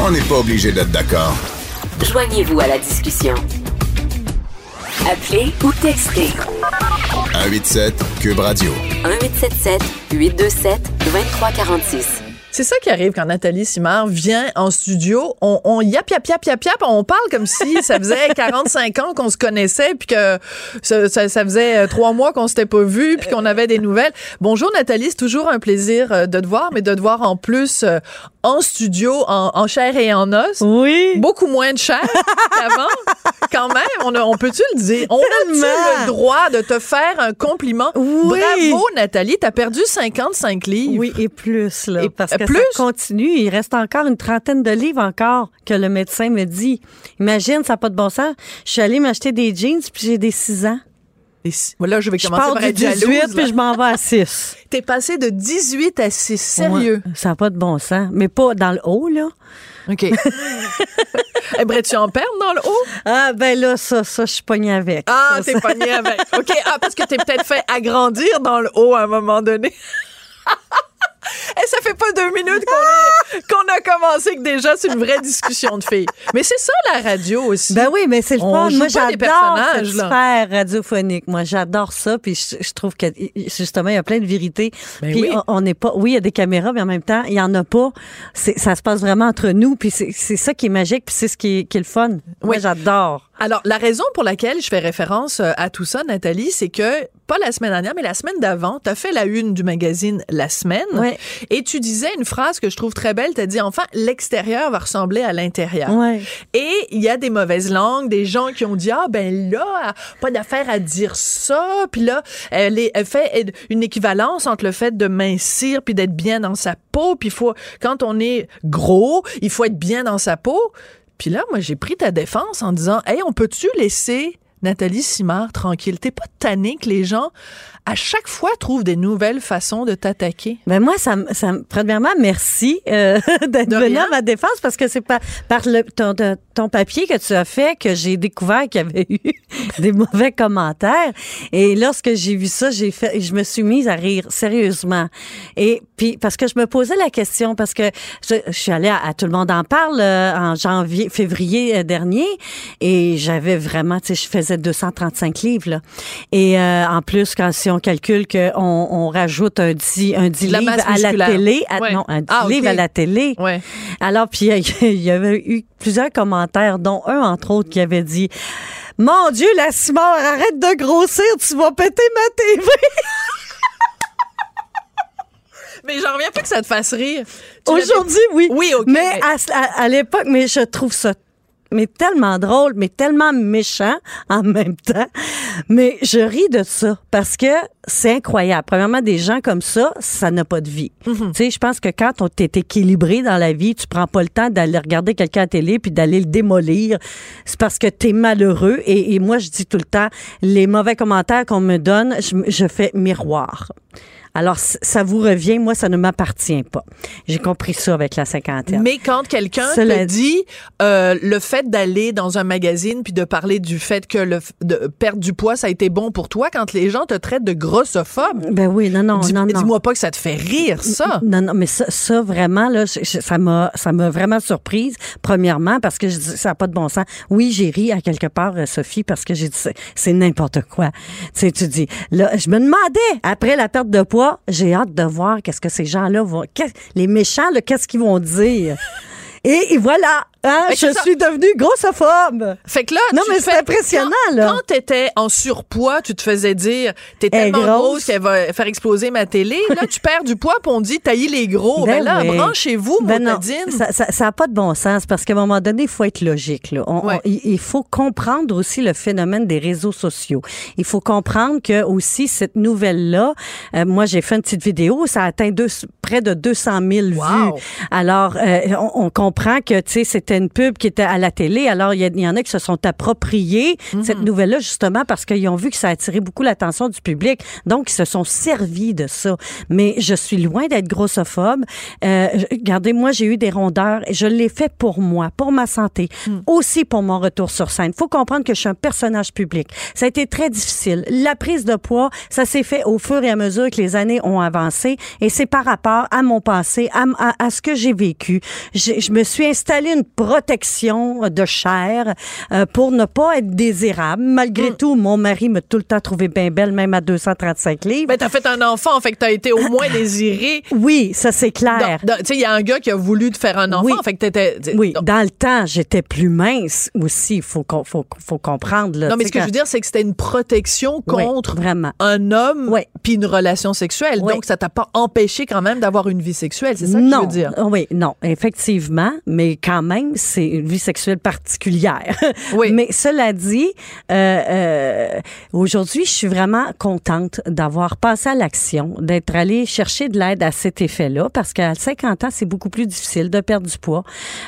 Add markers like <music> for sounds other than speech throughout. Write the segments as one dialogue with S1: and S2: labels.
S1: On n'est pas obligé d'être d'accord.
S2: Joignez-vous à la discussion. Appelez ou textez
S1: 187 Cube Radio.
S2: 1877 827 2346.
S3: C'est ça qui arrive quand Nathalie Simard vient en studio. On, on yap, yap, yap, yap, yap. On parle comme si ça faisait <laughs> 45 ans qu'on se connaissait, puis que ça, ça, ça faisait trois mois qu'on s'était pas vu, puis qu'on avait des nouvelles. Bonjour Nathalie, c'est toujours un plaisir euh, de te voir, mais de te voir en plus euh, en studio, en, en chair et en os.
S4: Oui.
S3: Beaucoup moins de chair qu'avant. <laughs> Quand même, on, a- on peut-tu le dire? On
S4: Tellement.
S3: le droit de te faire un compliment?
S4: Oui.
S3: Bravo Nathalie, t'as perdu 55 livres.
S4: Oui, et plus, là.
S3: Et-
S4: parce que
S3: plus?
S4: ça continue. Il reste encore une trentaine de livres encore que le médecin me dit. Imagine, ça n'a pas de bon sens. Je suis allée m'acheter des jeans, puis j'ai des 6 ans.
S3: Et si- Voilà, je vais
S4: Je
S3: commencer
S4: pars
S3: par
S4: du
S3: être
S4: 18,
S3: jalouse. là.
S4: puis je m'en vais à 6. <laughs>
S3: T'es passé de 18 à 6. Sérieux?
S4: Ouais, ça n'a pas de bon sens. Mais pas dans le haut, là.
S3: OK. <laughs> Aimerais-tu en perdre dans le haut?
S4: Ah, ben là, ça, ça, je suis pognée avec.
S3: Ah, t'es
S4: ça-
S3: pogné avec. <laughs> OK. Ah, parce que t'es peut-être fait agrandir dans le haut à un moment donné. Et ça fait pas deux minutes qu'on est- qu'on a commencé que déjà c'est une vraie discussion de filles. Mais c'est ça la radio aussi.
S4: Ben oui, mais c'est le fun. Moi, j'adore cette sphère radiophonique. Moi, j'adore ça. Puis je, je trouve que justement, il y a plein de vérités.
S3: Ben
S4: puis
S3: oui.
S4: on- on n'est pas. Oui, il y a des caméras, mais en même temps, il y en a pas. C'est, ça se passe vraiment entre nous. Puis c'est, c'est ça qui est magique. Puis c'est ce qui est, qui est le fun. Moi,
S3: Oui.
S4: j'adore.
S3: Alors, la raison pour laquelle je fais référence euh, à tout ça, Nathalie, c'est que, pas la semaine dernière, mais la semaine d'avant, tu as fait la une du magazine La Semaine.
S4: Ouais.
S3: Et tu disais une phrase que je trouve très belle. Tu as dit, enfin, l'extérieur va ressembler à l'intérieur.
S4: Ouais.
S3: Et il y a des mauvaises langues, des gens qui ont dit, ah ben là, pas d'affaire à dire ça. Puis là, elle, est- elle fait une équivalence entre le fait de mincir puis d'être bien dans sa peau. Puis faut, quand on est gros, il faut être bien dans sa peau. Puis là, moi, j'ai pris ta défense en disant, hey, on peut-tu laisser Nathalie Simard tranquille? T'es pas tanné que les gens, à chaque fois, trouvent des nouvelles façons de t'attaquer?
S4: Ben moi, ça, ça, me- premièrement, merci euh, <laughs> d'être venu à ma défense parce que c'est pas par le, ton, ton- ton papier que tu as fait que j'ai découvert qu'il y avait eu <laughs> des mauvais commentaires. Et lorsque j'ai vu ça, j'ai fait, je me suis mise à rire sérieusement. Et puis parce que je me posais la question parce que je, je suis allée à, à tout le monde en parle euh, en janvier, février euh, dernier et j'avais vraiment, tu sais, je faisais 235 livres là. Et euh, en plus, quand si on calcule qu'on on rajoute un 10, un 10
S3: La
S4: livres
S3: masse
S4: à la
S3: musculaire.
S4: télé, à-
S3: Ouais.
S4: non, un 10
S3: Ah,
S4: livres à la télé.
S3: Ouais.
S4: Alors, puis <laughs> il y avait eu plusieurs commentaires, dont un, entre autres, qui avait dit Mon Dieu, la Simard, arrête de grossir, tu vas péter ma TV. <laughs>
S3: Mais j'en reviens pas que ça te fasse rire.
S4: Aujourd'hui, oui.
S3: Oui, OK,
S4: Mais
S3: mais-
S4: à, à- à l'époque, mais je trouve ça mais tellement drôle, mais tellement méchant <laughs> en même temps. Mais je ris de ça parce que c'est incroyable. Premièrement, des gens comme ça, ça n'a pas de vie.
S3: Mhm.
S4: Tu sais, je pense que quand on est équilibré dans la vie, tu prends pas le temps d'aller regarder quelqu'un à la télé puis d'aller le démolir. C'est parce que tu es malheureux. Et, et moi, je dis tout le temps, les mauvais commentaires qu'on me donne, je, je fais miroir. Alors, ça vous revient, moi, ça ne m'appartient pas. J'ai compris ça avec la cinquantaine.
S3: Mais quand quelqu'un te
S4: dit-
S3: euh, le fait d'aller dans un magazine puis de parler du fait que le de perdre du poids ça a été bon pour toi, quand les gens te traitent de grossophobe,
S4: Ben oui, non, non,
S3: dis,
S4: non, non.
S3: moi pas que ça te fait rire ça.
S4: Non, non, mais ça, ça vraiment, là, ça m'a, ça m'a vraiment surprise, premièrement, parce que je dis, ça n'a pas de bon sens. Oui, j'ai ri à quelque part, euh, Sophie, parce que j'ai dit, c'est, c'est n'importe quoi. Tu sais, tu dis, là, je me demandais, après la perte de poids, j'ai hâte de voir qu'est-ce que ces gens-là vont, les méchants, qu'est-ce qu'ils vont dire. Et voilà. Hein,
S3: c'est
S4: je
S3: ça.
S4: suis devenue grossophobe.
S3: Fait que là,
S4: Non,
S3: tu
S4: mais c'est impressionnant,
S3: quand,
S4: là.
S3: Quand t'étais en surpoids, tu te faisais dire, t'es tellement
S4: grosse.
S3: grosse qu'elle va faire exploser ma télé. Là, tu perds du poids, puis on dit, taillez les gros. Ben,
S4: Ben
S3: là,
S4: oui.
S3: branchez-vous,
S4: Ben
S3: Montadine.
S4: ça n'a ça, a pas de bon sens parce qu'à un moment donné, il faut être logique. Là. On-
S3: Ouais.
S4: on- il faut comprendre aussi le phénomène des réseaux sociaux. Il faut comprendre que aussi cette nouvelle-là, euh, moi j'ai fait une petite vidéo, ça a atteint deux- près de 200 000
S3: Wow.
S4: vues. Alors, euh, on, on comprend que tu sais c'était une pub qui était à la télé. Alors, il y, il en a qui se sont appropriés
S3: Mhm.
S4: cette nouvelle-là justement parce qu'ils ont vu que ça a attiré beaucoup l'attention du public. Donc, ils se sont servis de ça. Mais je suis loin d'être grossophobe. Euh, je- regardez, moi, j'ai eu des rondeurs et je l'ai fait pour moi, pour ma santé, aussi pour mon retour sur scène. faut comprendre que je suis un personnage public. Ça a été très difficile. La prise de poids, ça s'est fait au fur et à mesure que les années ont avancé et c'est par rapport à mon passé, à, m- à- à ce que j'ai vécu. J'ai- Je me suis installé une protection de chair euh, pour ne pas être désirable. Malgré tout, mon mari m'a tout le temps trouvé bien belle, même à 235 livres.
S3: Ben, t'as fait un enfant, fait que t'as été au moins désiré. <laughs>
S4: oui, ça c'est clair.
S3: Tu sais, il y a un gars qui a voulu te faire un enfant,
S4: Oui.
S3: fait que t'étais.
S4: Oui,
S3: Donc-
S4: dans le temps, j'étais plus mince aussi. Il faut, faut, faut comprendre. Là,
S3: non, mais
S4: Tu
S3: ce que je veux dire, c'est que c'était une protection
S4: Oui,
S3: contre
S4: vraiment.
S3: un homme
S4: Oui.
S3: puis une relation sexuelle. Donc, ça t'a pas empêché quand même d'avoir une vie sexuelle. C'est ça que
S4: non,
S3: je veux dire?
S4: Oui, non, effectivement, mais quand même, c'est une vie sexuelle particulière. <laughs>
S3: Oui.
S4: Mais cela dit, euh, euh, aujourd'hui, je suis vraiment contente d'avoir passé à l'action, d'être allée chercher de l'aide à cet effet-là, parce qu'à 50 ans, c'est beaucoup plus difficile de perdre du poids.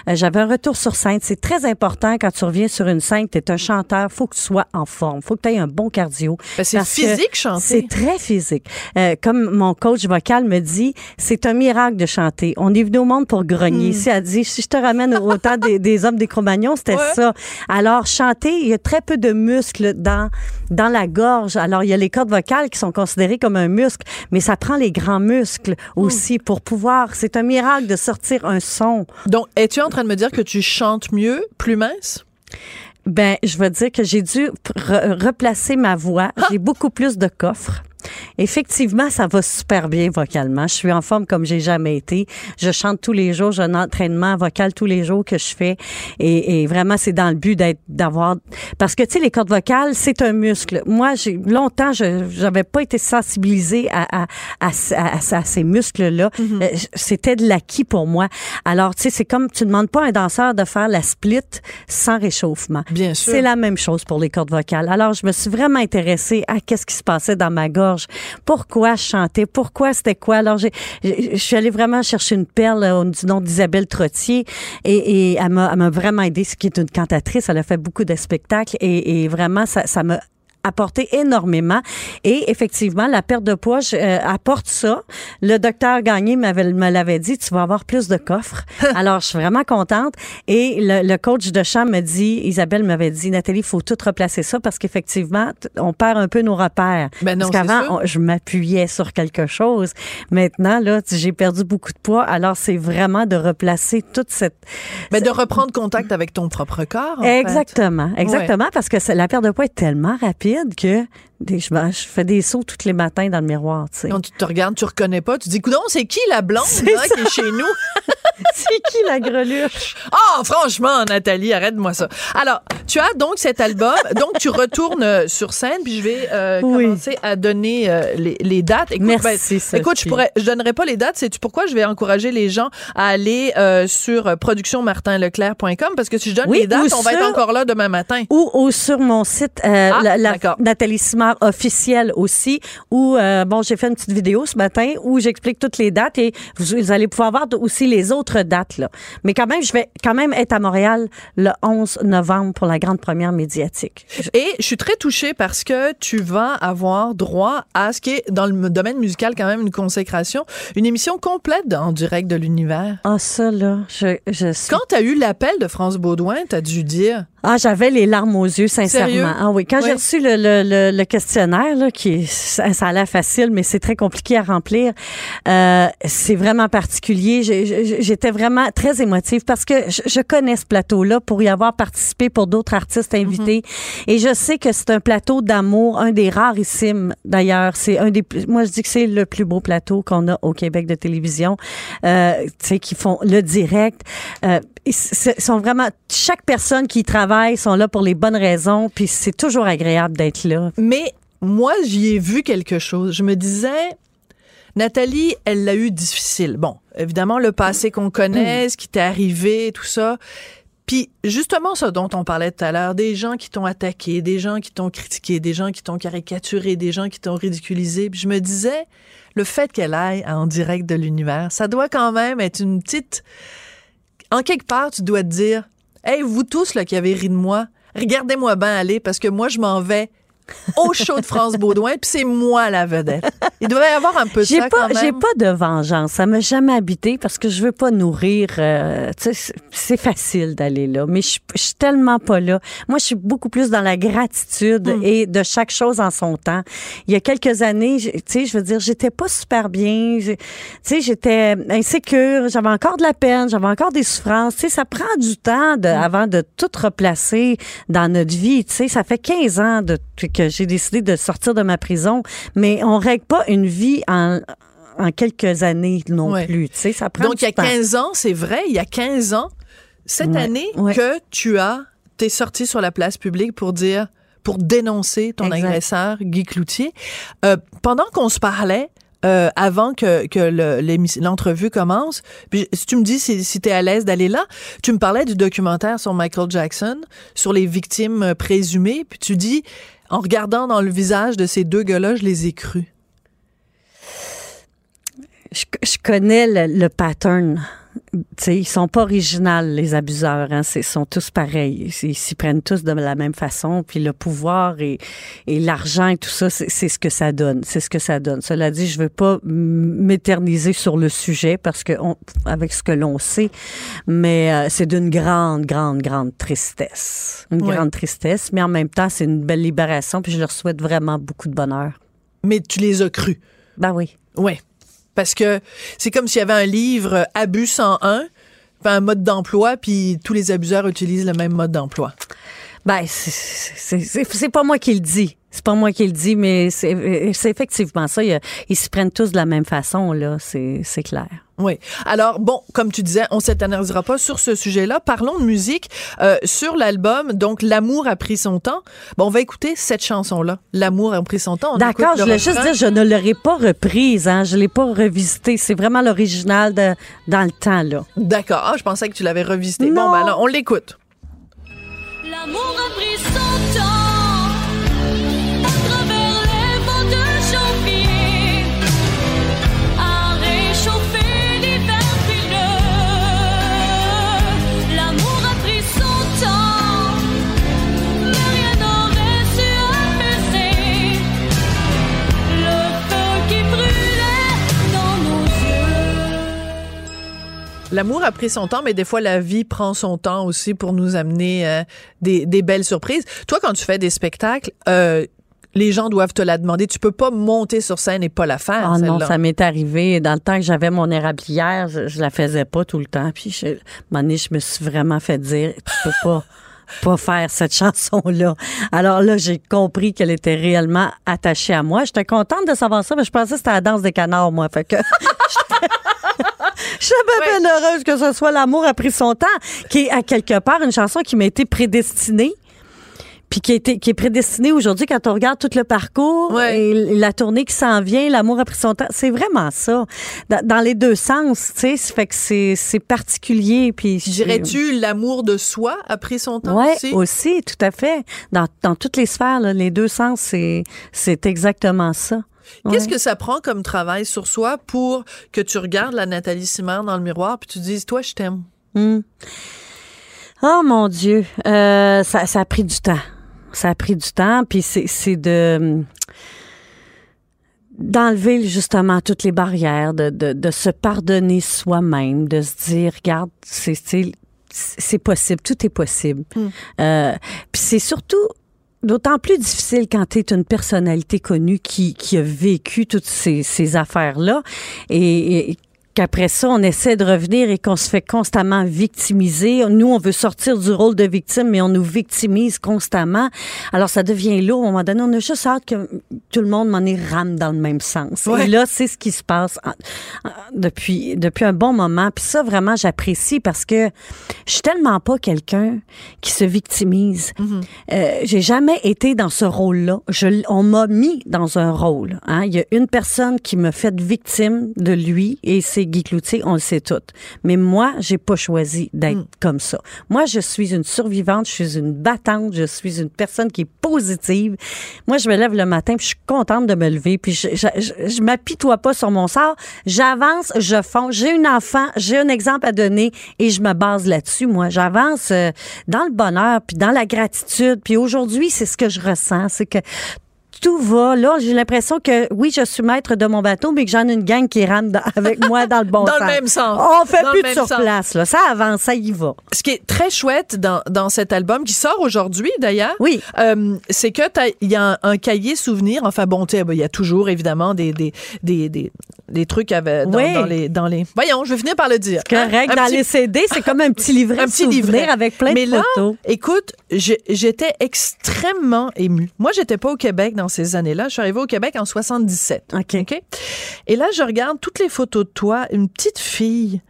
S4: Euh, J'avais un retour sur scène. C'est très important quand tu reviens sur une scène, tu es un chanteur, faut que tu sois en forme, faut que tu aies un bon cardio.
S3: Ben, c'est physique, chanter.
S4: C'est très physique. Euh, comme mon coach vocal me dit, c'est un miracle de chanter. On est venu au monde pour grogner. Si elle dit, si je te ramène au <laughs> temps des, des hommes des Cro-Magnons, c'était
S3: Ouais.
S4: ça. Alors, chanter, il y a très peu de muscles dans, dans la gorge. Alors, il y a les cordes vocales qui sont considérées comme un muscle, mais ça prend les grands muscles aussi pour pouvoir. C'est un miracle de sortir un son.
S3: Donc, es-tu en train de me dire que tu chantes mieux, plus mince?
S4: Ben, je veux dire que j'ai dû re- replacer ma voix. J'ai beaucoup plus de coffres. Effectivement, ça va super bien vocalement. Je suis en forme comme j'ai jamais été. Je chante tous les jours. J'ai un entraînement vocal tous les jours que je fais. Et, et vraiment, c'est dans le but d'être, d'avoir, parce que, tu sais, les cordes vocales, c'est un muscle. Moi, j'ai, longtemps, je, j'avais pas été sensibilisée à, à, à, à- à- à ces muscles-là. Euh, C'était de l'acquis pour moi. Alors, tu sais, c'est comme, tu demandes pas à un danseur de faire la split sans réchauffement.
S3: Bien sûr.
S4: C'est la même chose pour les cordes vocales. Alors, je me suis vraiment intéressée à qu'est-ce qui se passait dans ma gorge. Pourquoi je chantais? Pourquoi? C'était quoi? Alors, je suis allée vraiment chercher une perle euh, du nom d'Isabelle Trottier et, et elle m'a, m'a vraiment aidée, ce qui est une cantatrice. Elle a fait beaucoup de spectacles et, et vraiment, ça, ça m'a apporté énormément. Et effectivement la perte de poids je, euh, apporte ça. Le docteur Gagné m'avait me l'avait dit tu vas avoir plus de coffres. <laughs> Alors je suis vraiment contente. Et le, le coach de champ me dit Isabelle m'avait dit Nathalie il faut tout replacer ça parce qu'effectivement on perd un peu nos repères.
S3: Ben non,
S4: parce qu'avant je m'appuyais sur quelque chose. Maintenant là j'ai perdu beaucoup de poids. Alors c'est vraiment de replacer toute cette
S3: Mais de reprendre contact avec ton propre corps. en fait.
S4: Exactement, exactement, parce que la perte de poids est tellement rapide que des- je, je fais des sauts tous les matins dans le miroir, tu sais.
S3: Quand tu te regardes, tu reconnais pas, tu dis, coudon, c'est qui la blonde là, qui est chez nous? <laughs>
S4: c'est qui la greluche?
S3: Ah, franchement, Nathalie, arrête-moi ça. Alors, tu as donc cet album, donc tu retournes euh, sur scène, puis je vais euh,
S4: Oui.
S3: commencer à donner euh, les, les dates. Écoute,
S4: Merci,
S3: ben, écoute, je pourrais, je donnerai pas les dates. C'est pourquoi? Je vais encourager les gens à aller euh, sur productionmartinleclerc.com parce que si je donne
S4: Oui,
S3: les dates, on va être encore là demain matin.
S4: Ou, ou sur mon site,
S3: Ah,
S4: la. Nathalie Simard officielle aussi, où, euh, bon, j'ai fait une petite vidéo ce matin où j'explique toutes les dates et vous, vous allez pouvoir voir aussi les autres dates, là. Mais quand même, je vais quand même être à Montréal le 11 novembre pour la grande première médiatique.
S3: Et je suis très touchée parce que tu vas avoir droit à ce qui est dans le domaine musical quand même une consécration, une émission complète en direct de l'univers.
S4: Ah, ça, là, je, je suis
S3: Quand tu as eu l'appel de France Baudouin, tu as dû dire
S4: Ah, j'avais les larmes aux yeux, sincèrement.
S3: Sérieux?
S4: Ah oui, quand j'ai reçu le, le, le, le questionnaire, là, qui ça, ça a l'air facile, mais c'est très compliqué à remplir. Euh, c'est vraiment particulier. J'étais vraiment très émotive parce que je, connais ce plateau-là pour y avoir participé pour d'autres autres artistes invités. Et je sais que c'est un plateau d'amour, un des rarissimes d'ailleurs. C'est un des plus, moi je dis que c'est le plus beau plateau qu'on a au Québec de télévision. Euh, tu sais, qui font le direct. Euh, ils sont vraiment, chaque personne qui y travaille sont là pour les bonnes raisons, puis c'est toujours agréable d'être là.
S3: Mais moi, j'y ai vu quelque chose. Je me disais, Nathalie, elle l'a eu difficile. Bon, évidemment, le passé qu'on connaît, ce qui t'est arrivé, tout ça. Puis justement, ce dont on parlait tout à l'heure, des gens qui t'ont attaqué, des gens qui t'ont critiqué, des gens qui t'ont caricaturé, des gens qui t'ont ridiculisé. Puis je me disais, le fait qu'elle aille en direct de l'univers, ça doit quand même être une petite... En quelque part, tu dois te dire, hey, vous tous là qui avez ri de moi, regardez-moi bien aller parce que moi, je m'en vais au show de France Baudouin, puis c'est moi la vedette. Il doit y avoir un peu de
S4: J'ai
S3: ça
S4: pas, j'ai pas de vengeance. Ça m'a jamais habité parce que je veux pas nourrir. euh, tu sais, c'est- facile d'aller là, mais je, suis tellement pas là. Moi, je suis beaucoup plus dans la gratitude
S3: Hmm.
S4: et de chaque chose en son temps. Il y a quelques années, tu sais, je veux dire, j'étais pas super bien. Tu sais, j'étais insécure. J'avais encore de la peine. J'avais encore des souffrances. Tu sais, ça prend du temps de,
S3: Hmm.
S4: avant de tout replacer dans notre vie. Tu sais, ça fait 15 ans de, que j'ai décidé de sortir de ma prison, mais on règle pas une vie en, en quelques années non
S3: Ouais.
S4: plus. Tu sais, ça prend
S3: Donc, il y a
S4: temps.
S3: 15 ans, c'est vrai, il y a 15 ans, cette
S4: Ouais,
S3: année,
S4: ouais.
S3: que tu as, t'es sorti sur la place publique pour dire, pour dénoncer ton
S4: Exact.
S3: agresseur, Guy Cloutier. Euh, pendant qu'on se parlait, euh, avant que, que le- l'entrevue commence, puis si tu me dis si, si tu es à l'aise d'aller là, tu me parlais du documentaire sur Michael Jackson, sur les victimes présumées, puis tu dis, en regardant dans le visage de ces deux gars-là, je les ai crus.
S4: Je, connais le pattern. Tu sais, ils sont pas originales, les abuseurs. Hein. C'est- Ils sont tous pareils. Ils s'y prennent tous de la même façon. Puis le pouvoir et, et l'argent et tout ça, c'est ce que ça donne. C'est ce que ça donne. Cela dit, je veux pas m'éterniser sur le sujet parce que on, avec ce que l'on sait, mais euh, c'est d'une grande, grande, grande tristesse. Une grande tristesse, mais en même temps, c'est une belle libération. Puis je leur souhaite vraiment beaucoup de bonheur.
S3: Mais tu les as crus.
S4: Ben oui.
S3: Ouais. Parce que c'est comme s'il y avait un livre euh, Abus 101, puis un mode d'emploi, puis tous les abuseurs utilisent le même mode d'emploi.
S4: Ben, c'est- pas moi qui le dis. C'est pas moi qui le dis, mais c'est c'est effectivement ça. Il y a- Ils se prennent tous de la même façon, là. C'est c'est clair.
S3: Oui. Alors, bon, comme tu disais, on s'éternisera pas sur ce sujet-là. Parlons de musique. Euh, sur l'album, donc, L'amour a pris son temps. Bon, on va écouter cette chanson-là. L'amour a pris son temps.
S4: D'accord, je voulais juste dire, je ne l'aurais pas reprise, hein. Je l'ai pas revisité. C'est vraiment l'original de dans le temps, là.
S3: D'accord. Ah, je pensais que tu l'avais revisité. Bon,
S4: Non.
S3: ben alors, on l'écoute.
S5: L'amour a pris son temps L'amour a pris son temps, mais
S3: des fois, la vie prend son temps aussi pour nous amener euh, des, des belles surprises. Toi, quand tu fais des spectacles, euh, les gens doivent te la demander. Tu peux pas monter sur scène et pas la faire.
S4: Ah non, ça m'est arrivé. Dans le temps que j'avais mon érablière, je, je la faisais pas tout le temps. Puis, je, à un moment donné, je me suis vraiment fait dire, tu peux pas, <laughs> pas faire cette chanson-là. Alors là, j'ai compris qu'elle était réellement attachée à moi. J'étais contente de savoir ça, mais je pensais que c'était la danse des canards, moi. Fait que. <laughs> Je suis bien, heureuse que ce soit L'amour a pris son temps, qui est à quelque part une chanson qui m'a été prédestinée. Puis qui, est prédestinée aujourd'hui quand on regarde tout le parcours
S3: Ouais.
S4: et la tournée qui s'en vient, l'amour a pris son temps. C'est vraiment ça. Dans, dans les deux sens, tu sais, ça fait que c'est particulier. Puis
S3: Dirais-tu l'amour de soi a pris son temps
S4: Ouais,
S3: aussi?
S4: aussi, tout à fait. Dans, dans toutes les sphères, là, les deux sens, c'est exactement ça.
S3: Qu'est-ce que ça prend comme travail sur soi pour que tu regardes la Nathalie Simard dans le miroir puis tu dises, toi, je t'aime?
S4: Hmm. Oh mon Dieu, Euh, ça, ça a pris du temps. Ça a pris du temps, puis c'est de d'enlever justement toutes les barrières, de, de, de se pardonner soi-même, de se dire, regarde, c'est c'est- possible, tout est possible. Euh, puis c'est surtout d'autant plus difficile quand tu es une personnalité connue qui, qui a vécu toutes ces, ces affaires-là. Et, et qu'après ça, on essaie de revenir et qu'on se fait constamment victimiser. Nous, on veut sortir du rôle de victime, mais on nous victimise constamment. Alors, ça devient lourd. À un moment donné, on a juste hâte que tout le monde m'en est rame dans le même sens.
S3: Ouais.
S4: Et là, c'est ce qui se passe depuis, depuis un bon moment. Puis ça, vraiment, j'apprécie parce que je suis tellement pas quelqu'un qui se victimise. Euh, j'ai jamais été dans ce rôle-là. On m'a mis dans un rôle. Hein. Il y a une personne qui me fait victime de lui et c'est Guy Cloutier, on le sait tout. Mais moi, j'ai pas choisi d'être comme ça. Moi, je suis une survivante, je suis une battante, je suis une personne qui est positive. Moi, je me lève le matin, puis je suis contente de me lever, puis je, je, je, je m'apitoie pas sur mon sort. J'avance, je fonce. J'ai une enfant, j'ai un exemple à donner et je me base là-dessus. Moi, j'avance euh, dans le bonheur, puis dans la gratitude. Puis aujourd'hui, c'est ce que je ressens, c'est que tout va. Là, j'ai l'impression que oui, je suis maître de mon bateau, mais que j'en ai une gang qui rame dans- avec moi dans le bon <laughs>
S3: Dans
S4: sens.
S3: le même sens.
S4: On fait
S3: Dans
S4: plus de surplace, là. Ça avance, ça y va.
S3: Ce qui est très chouette dans, dans cet album, qui sort aujourd'hui d'ailleurs,
S4: Oui.
S3: euh, c'est que il y a un, un cahier souvenir. Enfin bon, tu sais, ben, il y a toujours évidemment des, des, des, des, des trucs avec, dans,
S4: Oui.
S3: dans les, dans les. Voyons, je vais finir par le dire. hein.
S4: Correct.
S3: Un
S4: dans
S3: petit-
S4: les CD, c'est comme un petit <laughs> livret
S3: un petit livret
S4: avec plein
S3: Mais
S4: de
S3: là,
S4: photos.
S3: écoute, j'étais extrêmement émue. Moi, j'étais pas au Québec dans ces années-là. Je suis arrivée au Québec en 77.
S4: OK.
S3: Et là, je regarde toutes les photos de toi, une petite fille.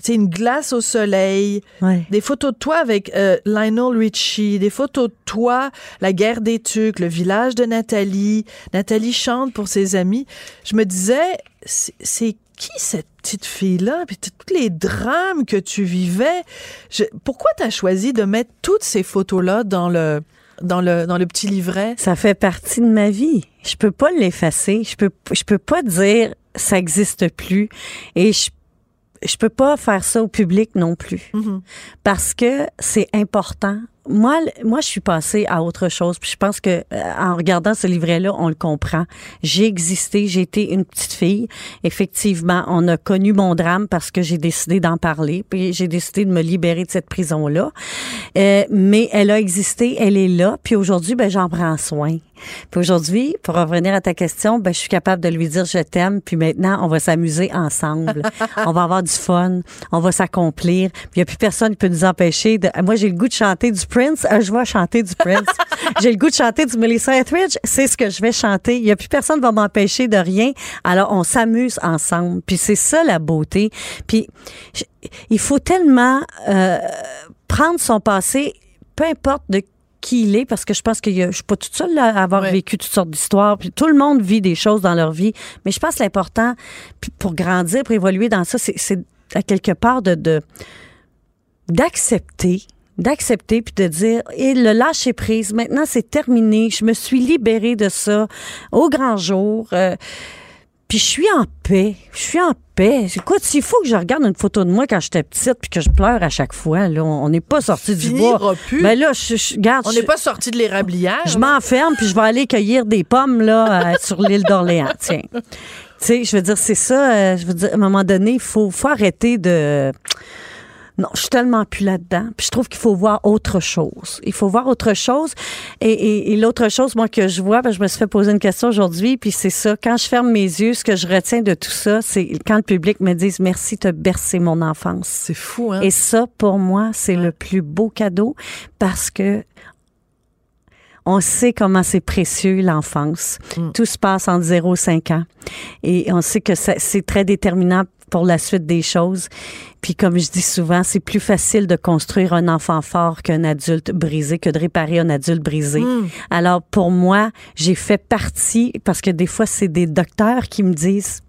S3: C'est une glace au soleil,
S4: Ouais.
S3: des photos de toi avec euh, Lionel Richie, des photos de toi, la guerre des Tucs, le village de Nathalie. Nathalie chante pour ses amis. Je me disais, c'est qui cette petite fille-là? Puis tous les drames que tu vivais. Je- pourquoi tu as choisi de mettre toutes ces photos-là dans le, dans, le, dans le petit livret?
S4: Ça fait partie de ma vie. Je peux pas l'effacer. Je peux, je peux pas dire ça existe plus. Et je, je peux pas faire ça au public non plus.
S3: Mhm.
S4: Parce que c'est important. Moi, moi, je suis passée à autre chose. Puis je pense que euh, en regardant ce livret-là, on le comprend. J'ai existé, j'ai été une petite fille. Effectivement, on a connu mon drame parce que j'ai décidé d'en parler. Puis j'ai décidé de me libérer de cette prison-là. Euh, mais elle a existé, elle est là. Puis aujourd'hui, ben j'en prends soin. Puis aujourd'hui, pour revenir à ta question, ben je suis capable de lui dire je t'aime. Puis maintenant, on va s'amuser ensemble. <laughs> on va avoir du fun. On va s'accomplir. Puis il n'y a plus personne qui peut nous empêcher de. Moi, j'ai le goût de chanter du Prince. euh, je vais chanter du Prince. <laughs> j'ai le goût de chanter du Melissa Etheridge. C'est ce que je vais chanter. Il n'y a plus personne qui va m'empêcher de rien. Alors, on s'amuse ensemble. Puis c'est ça la beauté. Puis je- il faut tellement euh, prendre son passé, peu importe de qui il est, parce que je pense que je suis pas toute seule là, à avoir
S3: Ouais.
S4: vécu toutes sortes d'histoires. Puis tout le monde vit des choses dans leur vie. Mais je pense que l'important, pour grandir, pour évoluer dans ça, c'est- à quelque part de de- d'accepter d'accepter puis de dire et le lâcher prise maintenant c'est terminé je me suis libérée de ça au grand jour euh, puis je suis en paix. Je suis en paix. Écoute, s'il faut que je regarde une photo de moi quand j'étais petite puis que je pleure à chaque fois, là, on n'est pas sorti du bois.
S3: plus.
S4: Mais là, je, je- regarde,
S3: On n'est pas sorti de l'érablière.
S4: je m'enferme puis je vais aller cueillir des pommes là euh, <laughs> sur l'île d'Orléans. Tiens. Tu sais, je veux dire, c'est ça. euh, je veux dire, à un moment donné, il faut, faut arrêter de. Non, je suis tellement plus là-dedans. Puis je trouve qu'il faut voir autre chose. Il faut voir autre chose. Et, et- et l'autre chose, moi, que je vois, ben, je me suis fait poser une question aujourd'hui, puis c'est ça. Quand je ferme mes yeux, ce que je retiens de tout ça, c'est quand le public me dit merci, t'as bercé mon enfance.
S3: C'est fou, hein?
S4: Et ça, pour moi, c'est le plus beau cadeau parce que on sait comment c'est précieux l'enfance. Tout se passe entre 0 et 5 ans. Et on sait que c'est très déterminant pour la suite des choses. Puis comme je dis souvent, c'est plus facile de construire un enfant fort qu'un adulte brisé, que de réparer un adulte brisé. Alors pour moi, j'ai fait partie, parce que des fois, c'est des docteurs qui me disent,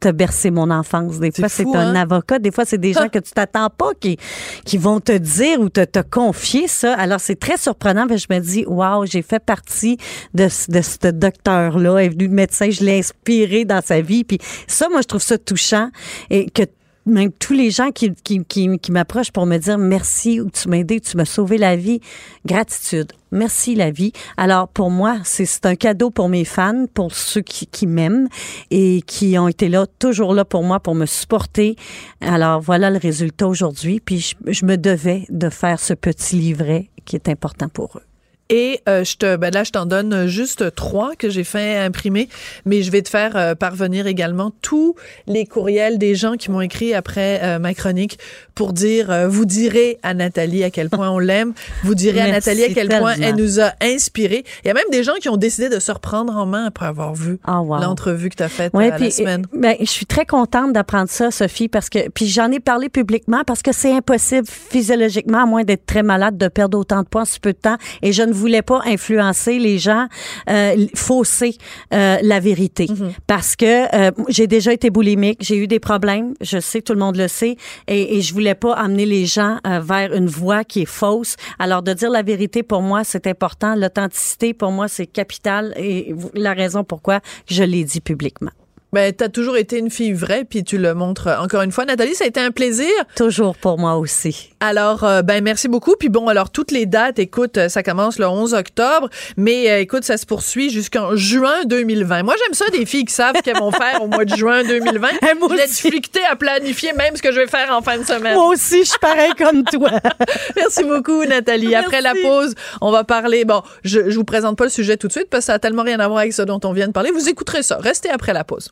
S4: t'as bercé mon enfance. Des fois, c'est un
S3: hein?
S4: avocat. Des fois, c'est des gens que tu t'attends pas qui, qui vont te dire ou te, te confier ça. Alors, c'est très surprenant. mais je me dis, waouh, j'ai fait partie de, ce- de ce docteur-là. Il est venu de médecin. Je l'ai inspiré dans sa vie. Puis ça, moi, je trouve ça touchant. Et que même tous les gens qui, qui, qui, qui m'approchent pour me dire merci ou tu m'as aidé, tu m'as sauvé la vie, gratitude. Merci la vie. Alors pour moi, c'est un cadeau pour mes fans, pour ceux qui, qui m'aiment et qui ont été là, toujours là pour moi, pour me supporter. Alors voilà le résultat aujourd'hui. Puis je, je me devais de faire ce petit livret qui est important pour eux.
S3: Et euh, je te, ben là, je t'en donne juste trois que j'ai fait imprimer, mais je vais te faire euh, parvenir également tous les courriels des gens qui m'ont écrit après euh, ma chronique pour dire, euh, vous direz à Nathalie à quel point on l'aime, vous direz à Nathalie à quel point elle nous a inspirés. Il y a même des gens qui ont décidé de se reprendre en main après avoir vu
S4: Ah, wow.
S3: l'entrevue que tu as faite
S4: Ouais,
S3: la semaine.
S4: ben, je suis très contente d'apprendre ça, Sophie, parce que puis j'en ai parlé publiquement parce que c'est impossible physiologiquement, à moins d'être très malade, de perdre autant de poids en si peu de temps. Et je ne voulais pas influencer les gens, euh, fausser euh, la vérité,
S3: Mm-hmm.
S4: parce que euh, j'ai déjà été boulimique, j'ai eu des problèmes, je sais, tout le monde le sait, et, et je voulais pas amener les gens vers une voie qui est fausse. Alors de dire la vérité pour moi, c'est important. L'authenticité pour moi, c'est capital, et la raison pourquoi je l'ai dit publiquement.
S3: Ben, t'as toujours été une fille vraie, puis tu le montres encore une fois. Nathalie, ça a été un plaisir.
S4: Toujours pour moi aussi.
S3: Alors, euh, ben merci beaucoup. Puis bon, alors toutes les dates, écoute, euh, ça commence le 11 octobre, mais euh, écoute, ça se poursuit jusqu'en juin 2020. Moi, j'aime ça des filles qui savent qu'elles vont faire au mois de juin 2020. <laughs>
S4: moi
S3: Je l'ai
S4: aussi.
S3: flicté à planifier même ce que je vais faire en fin de semaine.
S4: Moi aussi, je suis pareil comme toi. <laughs>
S3: Merci beaucoup, Nathalie. Après la pause, on va parler. Bon, je, je vous présente pas le sujet tout de suite parce que ça a tellement rien à voir avec ce dont on vient de parler. Vous écouterez ça. Restez après la pause.